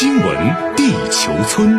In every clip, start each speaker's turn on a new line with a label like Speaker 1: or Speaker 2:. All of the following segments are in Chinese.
Speaker 1: 新闻地球村，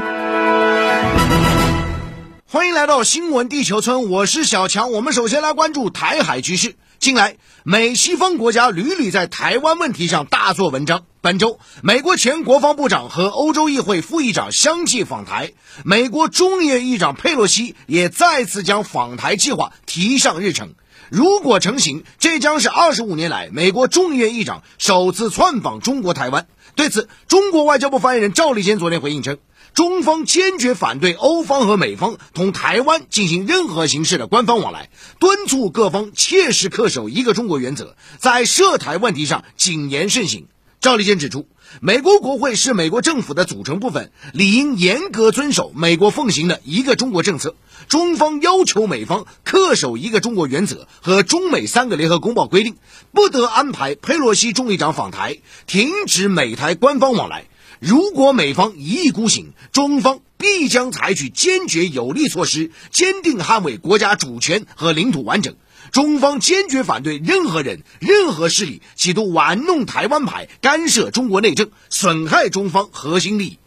Speaker 2: 欢迎来到新闻地球村，我是小强。我们首先来关注台海局势。近来，美西方国家屡屡在台湾问题上大做文章。本周，美国前国防部长和欧洲议会副议长相继访台，美国众议院议长佩洛西也再次将访台计划提上日程。如果成型，这将是二十五年来美国众议院议长首次窜访中国台湾。对此，中国外交部发言人赵立坚昨天回应称，中方坚决反对欧方和美方同台湾进行任何形式的官方往来，敦促各方切实恪守一个中国原则，在涉台问题上谨言慎行。赵立坚指出，美国国会是美国政府的组成部分，理应严格遵守美国奉行的一个中国政策。中方要求美方恪守一个中国原则和中美三个联合公报规定，不得安排佩洛西众议长访台，停止美台官方往来。如果美方一意孤行，中方必将采取坚决有力措施，坚定捍卫国家主权和领土完整。中方坚决反对任何人、任何势力企图玩弄台湾牌、干涉中国内政、损害中方核心利益。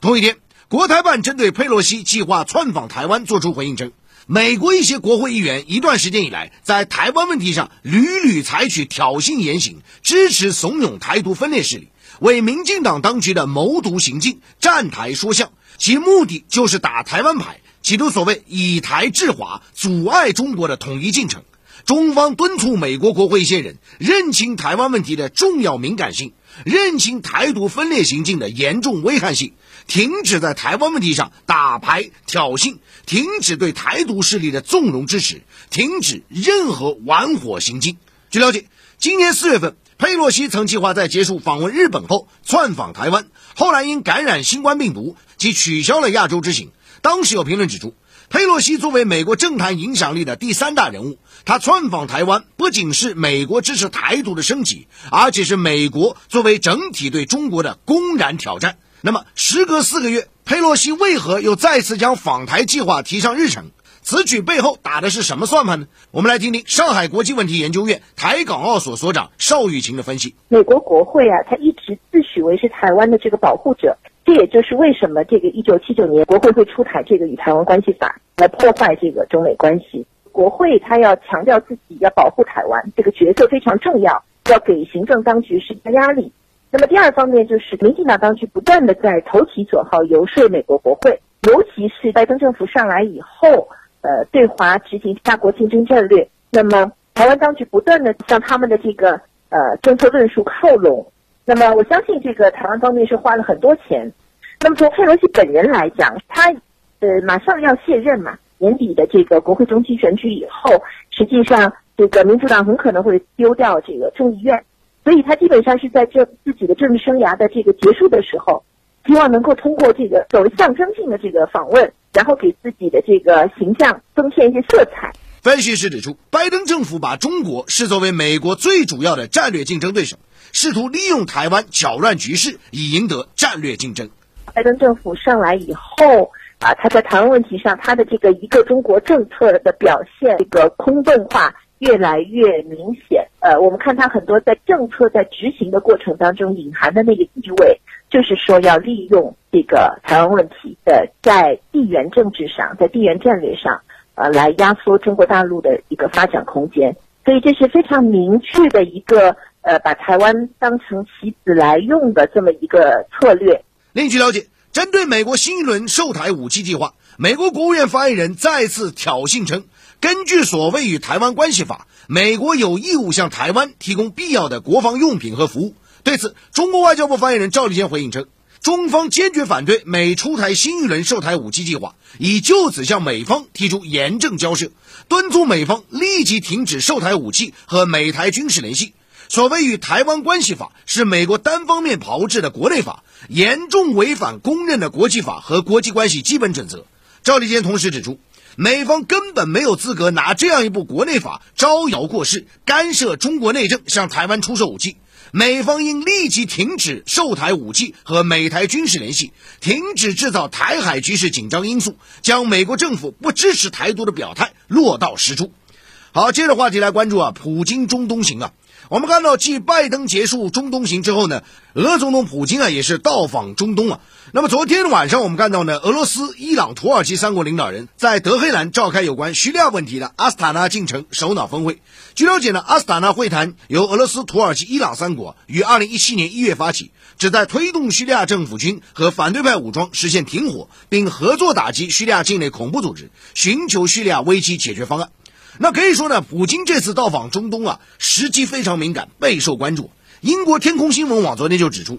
Speaker 2: 同一天，国台办针对佩洛西计划窜访台湾作出回应称，美国一些国会议员一段时间以来在台湾问题上屡屡采取挑衅言行，支持怂恿台独分裂势力，为民进党当局的谋独行径站台说相，其目的就是打台湾牌，企图所谓以台制华，阻碍中国的统一进程。中方敦促美国国会一些人认清台湾问题的重要敏感性，认清台独分裂行径的严重危害性，停止在台湾问题上打牌挑衅，停止对台独势力的纵容支持，停止任何玩火行径。据了解，今年四月份，佩洛西曾计划在结束访问日本后窜访台湾，后来因感染新冠病毒，即取消了亚洲之行。当时有评论指出。佩洛西作为美国政坛影响力的第三大人物，他窜访台湾不仅是美国支持台独的升级，而且是美国作为整体对中国的公然挑战。那么，时隔四个月，佩洛西为何又再次将访台计划提上日程？此举背后打的是什么算盘呢？我们来听听上海国际问题研究院台港澳所所长邵玉琴的分析。
Speaker 3: 美国国会啊，他一直自诩为是台湾的这个保护者。这也就是为什么这个一九七九年国会会出台这个与台湾关系法来破坏这个中美关系。国会他要强调自己要保护台湾这个角色非常重要，要给行政当局施加压力。那么第二方面就是民进党当局不断的在投其所好游说美国国会，尤其是拜登政府上来以后，呃，对华执行大国竞争战略。那么台湾当局不断的向他们的这个呃政策论述靠拢。那么我相信这个台湾方面是花了很多钱。那么从佩洛西本人来讲，他呃马上要卸任嘛，年底的这个国会中期选举以后，实际上这个民主党很可能会丢掉这个众议院，所以他基本上是在这自己的政治生涯的这个结束的时候，希望能够通过这个所谓象征性的这个访问，然后给自己的这个形象增添一些色彩。
Speaker 2: 分析师指出，拜登政府把中国视作为美国最主要的战略竞争对手。试图利用台湾搅乱局势，以赢得战略竞争。
Speaker 3: 拜登政府上来以后啊，他在台湾问题上，他的这个一个中国政策的表现，这个空洞化越来越明显。呃，我们看他很多在政策在执行的过程当中隐含的那个意味，就是说要利用这个台湾问题的在地缘政治上，在地缘战略上，呃，来压缩中国大陆的一个发展空间。所以这是非常明确的一个。呃，把台湾当成棋子来用的这么一个策略。
Speaker 2: 另据了解，针对美国新一轮售台武器计划，美国国务院发言人再次挑衅称，根据所谓与台湾关系法，美国有义务向台湾提供必要的国防用品和服务。对此，中国外交部发言人赵立坚回应称，中方坚决反对美出台新一轮售台武器计划，已就此向美方提出严正交涉，敦促美方立即停止售台武器和美台军事联系。所谓与台湾关系法是美国单方面炮制的国内法，严重违反公认的国际法和国际关系基本准则。赵立坚同时指出，美方根本没有资格拿这样一部国内法招摇过市，干涉中国内政，向台湾出售武器。美方应立即停止售台武器和美台军事联系，停止制造台海局势紧张因素，将美国政府不支持台独的表态落到实处。好，接着话题来关注啊，普京中东行啊。我们看到，继拜登结束中东行之后呢，俄总统普京啊也是到访中东啊。那么昨天晚上我们看到呢，俄罗斯、伊朗、土耳其三国领导人在德黑兰召开有关叙利亚问题的阿斯塔纳进程首脑峰会。据了解呢，阿斯塔纳会谈由俄罗斯、土耳其、伊朗三国于2017年1月发起，旨在推动叙利亚政府军和反对派武装实现停火，并合作打击叙利亚境内恐怖组织，寻求叙利亚危机解决方案。那可以说呢，普京这次到访中东啊，时机非常敏感，备受关注。英国天空新闻网昨天就指出，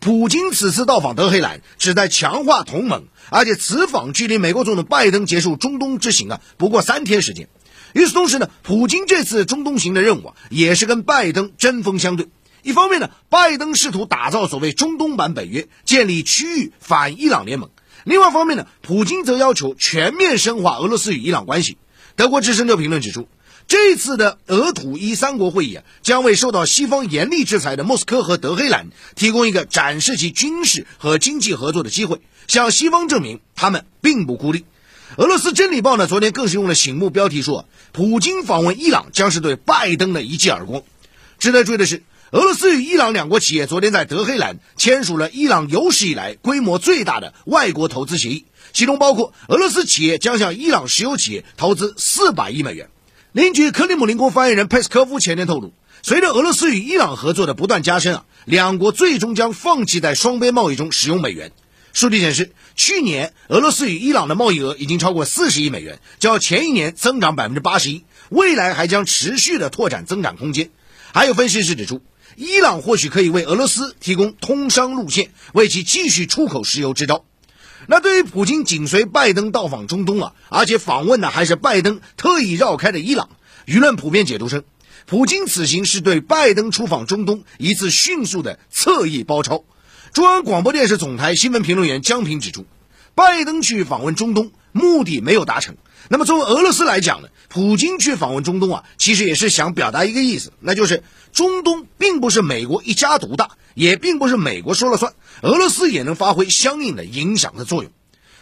Speaker 2: 普京此次到访德黑兰，旨在强化同盟，而且此访距离美国总统拜登结束中东之行啊，不过三天时间。与此同时呢，普京这次中东行的任务啊，也是跟拜登针锋相对。一方面呢，拜登试图打造所谓中东版北约，建立区域反伊朗联盟；另外一方面呢，普京则要求全面深化俄罗斯与伊朗关系。德国之声就评论指出，这次的俄土伊三国会议啊，将为受到西方严厉制裁的莫斯科和德黑兰提供一个展示其军事和经济合作的机会，向西方证明他们并不孤立。俄罗斯真理报呢，昨天更是用了醒目标题说，普京访问伊朗将是对拜登的一记耳光。值得注意的是，俄罗斯与伊朗两国企业昨天在德黑兰签署了伊朗有史以来规模最大的外国投资协议。其中包括俄罗斯企业将向伊朗石油企业投资四百亿美元。邻据克里姆林宫发言人佩斯科夫前天透露，随着俄罗斯与伊朗合作的不断加深啊，两国最终将放弃在双边贸易中使用美元。数据显示，去年俄罗斯与伊朗的贸易额已经超过四十亿美元，较前一年增长百分之八十一，未来还将持续的拓展增长空间。还有分析师指出，伊朗或许可以为俄罗斯提供通商路线，为其继续出口石油支招。那对于普京紧随拜登到访中东啊，而且访问的还是拜登特意绕开的伊朗，舆论普遍解读称，普京此行是对拜登出访中东一次迅速的侧翼包抄。中央广播电视总台新闻评论员江平指出，拜登去访问中东目的没有达成。那么作为俄罗斯来讲呢，普京去访问中东啊，其实也是想表达一个意思，那就是中东并不是美国一家独大。也并不是美国说了算，俄罗斯也能发挥相应的影响的作用。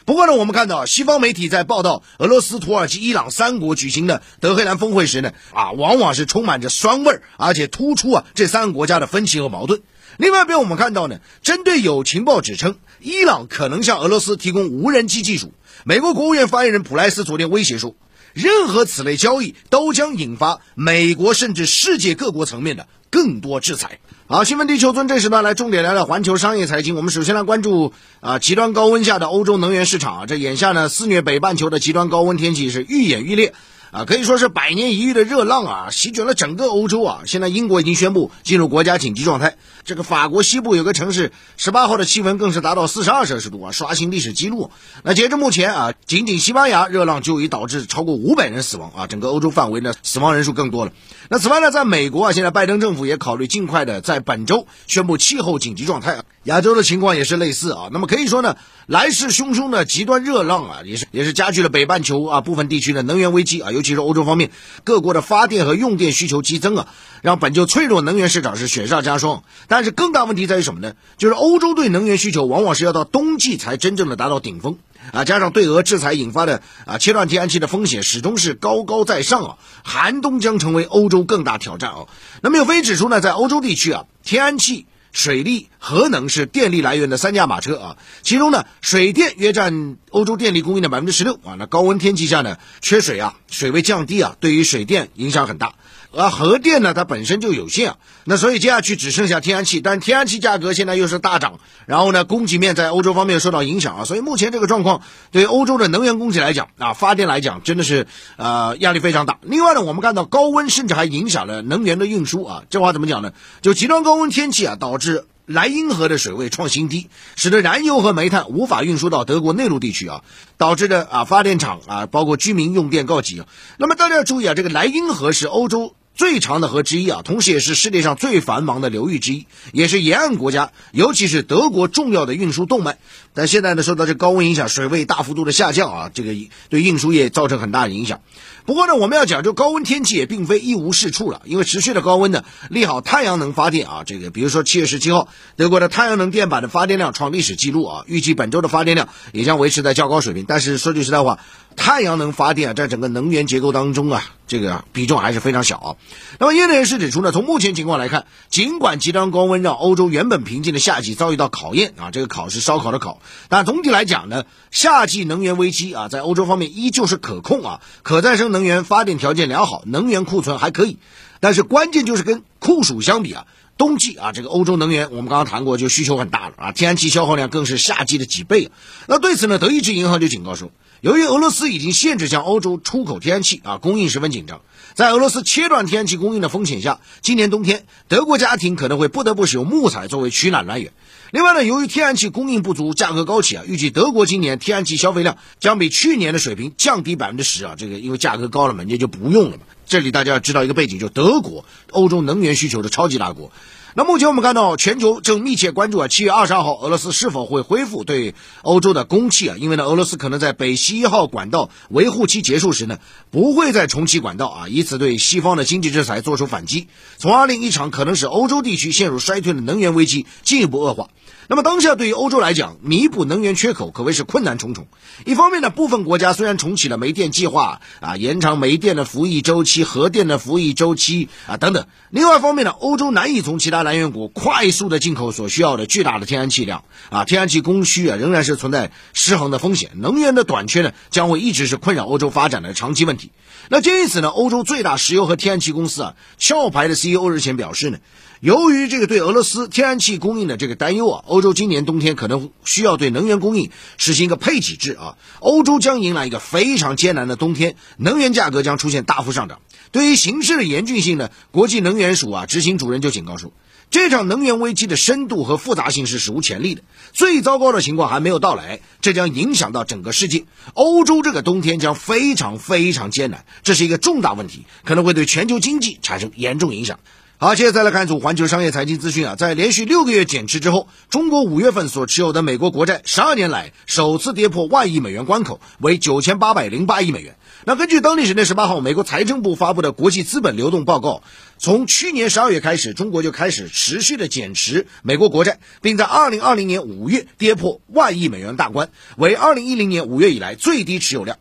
Speaker 2: 不过呢，我们看到西方媒体在报道俄罗斯、土耳其、伊朗三国举行的德黑兰峰会时呢，啊，往往是充满着酸味儿，而且突出啊这三个国家的分歧和矛盾。另外一边，我们看到呢，针对有情报指称伊朗可能向俄罗斯提供无人机技术，美国国务院发言人普莱斯昨天威胁说，任何此类交易都将引发美国甚至世界各国层面的更多制裁。好，新闻地球村这时段来重点聊聊环球商业财经。我们首先来关注啊，极端高温下的欧洲能源市场啊，这眼下呢肆虐北半球的极端高温天气是愈演愈烈。啊，可以说是百年一遇的热浪啊，席卷了整个欧洲啊！现在英国已经宣布进入国家紧急状态。这个法国西部有个城市，十八号的气温更是达到四十二摄氏度啊，刷新历史记录。那截至目前啊，仅仅西班牙热浪就已导致超过五百人死亡啊，整个欧洲范围呢，死亡人数更多了。那此外呢，在美国啊，现在拜登政府也考虑尽快的在本周宣布气候紧急状态啊。亚洲的情况也是类似啊。那么可以说呢，来势汹汹的极端热浪啊，也是也是加剧了北半球啊部分地区的能源危机啊，尤其是欧洲方面各国的发电和用电需求激增啊，让本就脆弱能源市场是雪上加霜。但是更大问题在于什么呢？就是欧洲对能源需求往往是要到冬季才真正的达到顶峰啊，加上对俄制裁引发的啊切断天然气的风险始终是高高在上啊，寒冬将成为欧洲更大挑战啊。那么有分析指出呢，在欧洲地区啊，天然气。水利、核能是电力来源的三驾马车啊，其中呢，水电约占欧洲电力供应的百分之十六啊。那高温天气下呢，缺水啊，水位降低啊，对于水电影响很大。而核电呢，它本身就有限啊，那所以接下去只剩下天然气，但天然气价格现在又是大涨，然后呢，供给面在欧洲方面受到影响啊，所以目前这个状况对欧洲的能源供给来讲啊，发电来讲真的是呃压力非常大。另外呢，我们看到高温甚至还影响了能源的运输啊，这话怎么讲呢？就极端高温天气啊，导致莱茵河的水位创新低，使得燃油和煤炭无法运输到德国内陆地区啊，导致的啊发电厂啊，包括居民用电告急啊。那么大家要注意啊，这个莱茵河是欧洲。最长的河之一啊，同时也是世界上最繁忙的流域之一，也是沿岸国家，尤其是德国重要的运输动脉。但现在呢，受到这高温影响，水位大幅度的下降啊，这个对运输业造成很大的影响。不过呢，我们要讲究高温天气也并非一无是处了，因为持续的高温呢，利好太阳能发电啊。这个比如说七月十七号，德国的太阳能电板的发电量创历史记录啊，预计本周的发电量也将维持在较高水平。但是说句实在话，太阳能发电啊，在整个能源结构当中啊，这个比重还是非常小啊。那么业内人士指出呢，从目前情况来看，尽管极端高温让欧洲原本平静的夏季遭遇到考验啊，这个考是烧烤的烤，但总体来讲呢，夏季能源危机啊，在欧洲方面依旧是可控啊，可再生能源发电条件良好，能源库存还可以。但是关键就是跟酷暑相比啊，冬季啊，这个欧洲能源我们刚刚谈过，就需求很大了啊，天然气消耗量更是夏季的几倍。那对此呢，德意志银行就警告说。由于俄罗斯已经限制向欧洲出口天然气啊，供应十分紧张。在俄罗斯切断天然气供应的风险下，今年冬天德国家庭可能会不得不使用木材作为取暖来源。另外呢，由于天然气供应不足，价格高企啊，预计德国今年天然气消费量将比去年的水平降低百分之十啊。这个因为价格高了嘛，人家就不用了嘛。这里大家要知道一个背景，就德国欧洲能源需求的超级大国。那目前我们看到，全球正密切关注啊，七月二十二号俄罗斯是否会恢复对欧洲的供气啊？因为呢，俄罗斯可能在北溪一号管道维护期结束时呢，不会再重启管道啊，以此对西方的经济制裁做出反击，从而令一场可能使欧洲地区陷入衰退的能源危机进一步恶化。那么当下对于欧洲来讲，弥补能源缺口可谓是困难重重。一方面呢，部分国家虽然重启了煤电计划啊，延长煤电的服役周期、核电的服役周期啊等等；另外一方面呢，欧洲难以从其他来源国快速的进口所需要的巨大的天然气量啊，天然气供需啊仍然是存在失衡的风险。能源的短缺呢，将会一直是困扰欧洲发展的长期问题。那鉴于此呢，欧洲最大石油和天然气公司啊，壳牌的 CEO 日前表示呢。由于这个对俄罗斯天然气供应的这个担忧啊，欧洲今年冬天可能需要对能源供应实行一个配给制啊，欧洲将迎来一个非常艰难的冬天，能源价格将出现大幅上涨。对于形势的严峻性呢，国际能源署啊执行主任就警告说，这场能源危机的深度和复杂性是史无前例的，最糟糕的情况还没有到来，这将影响到整个世界，欧洲这个冬天将非常非常艰难，这是一个重大问题，可能会对全球经济产生严重影响。好，接着再来看一组环球商业财经资讯啊，在连续六个月减持之后，中国五月份所持有的美国国债十二年来首次跌破万亿美元关口，为九千八百零八亿美元。那根据当地时间十八号美国财政部发布的国际资本流动报告，从去年十二月开始，中国就开始持续的减持美国国债，并在二零二零年五月跌破万亿美元大关，为二零一零年五月以来最低持有量。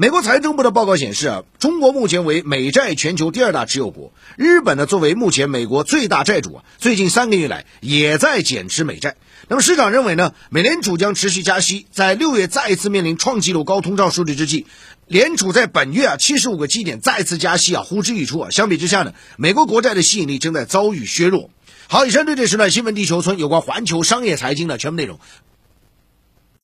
Speaker 2: 美国财政部的报告显示啊，中国目前为美债全球第二大持有国。日本呢，作为目前美国最大债主啊，最近三个月来也在减持美债。那么市场认为呢，美联储将持续加息，在六月再一次面临创纪录高通胀数据之际，联储在本月啊七十五个基点再次加息啊，呼之欲出啊。相比之下呢，美国国债的吸引力正在遭遇削弱。好，以上对这时段新闻地球村有关环球商业财经的全部内容，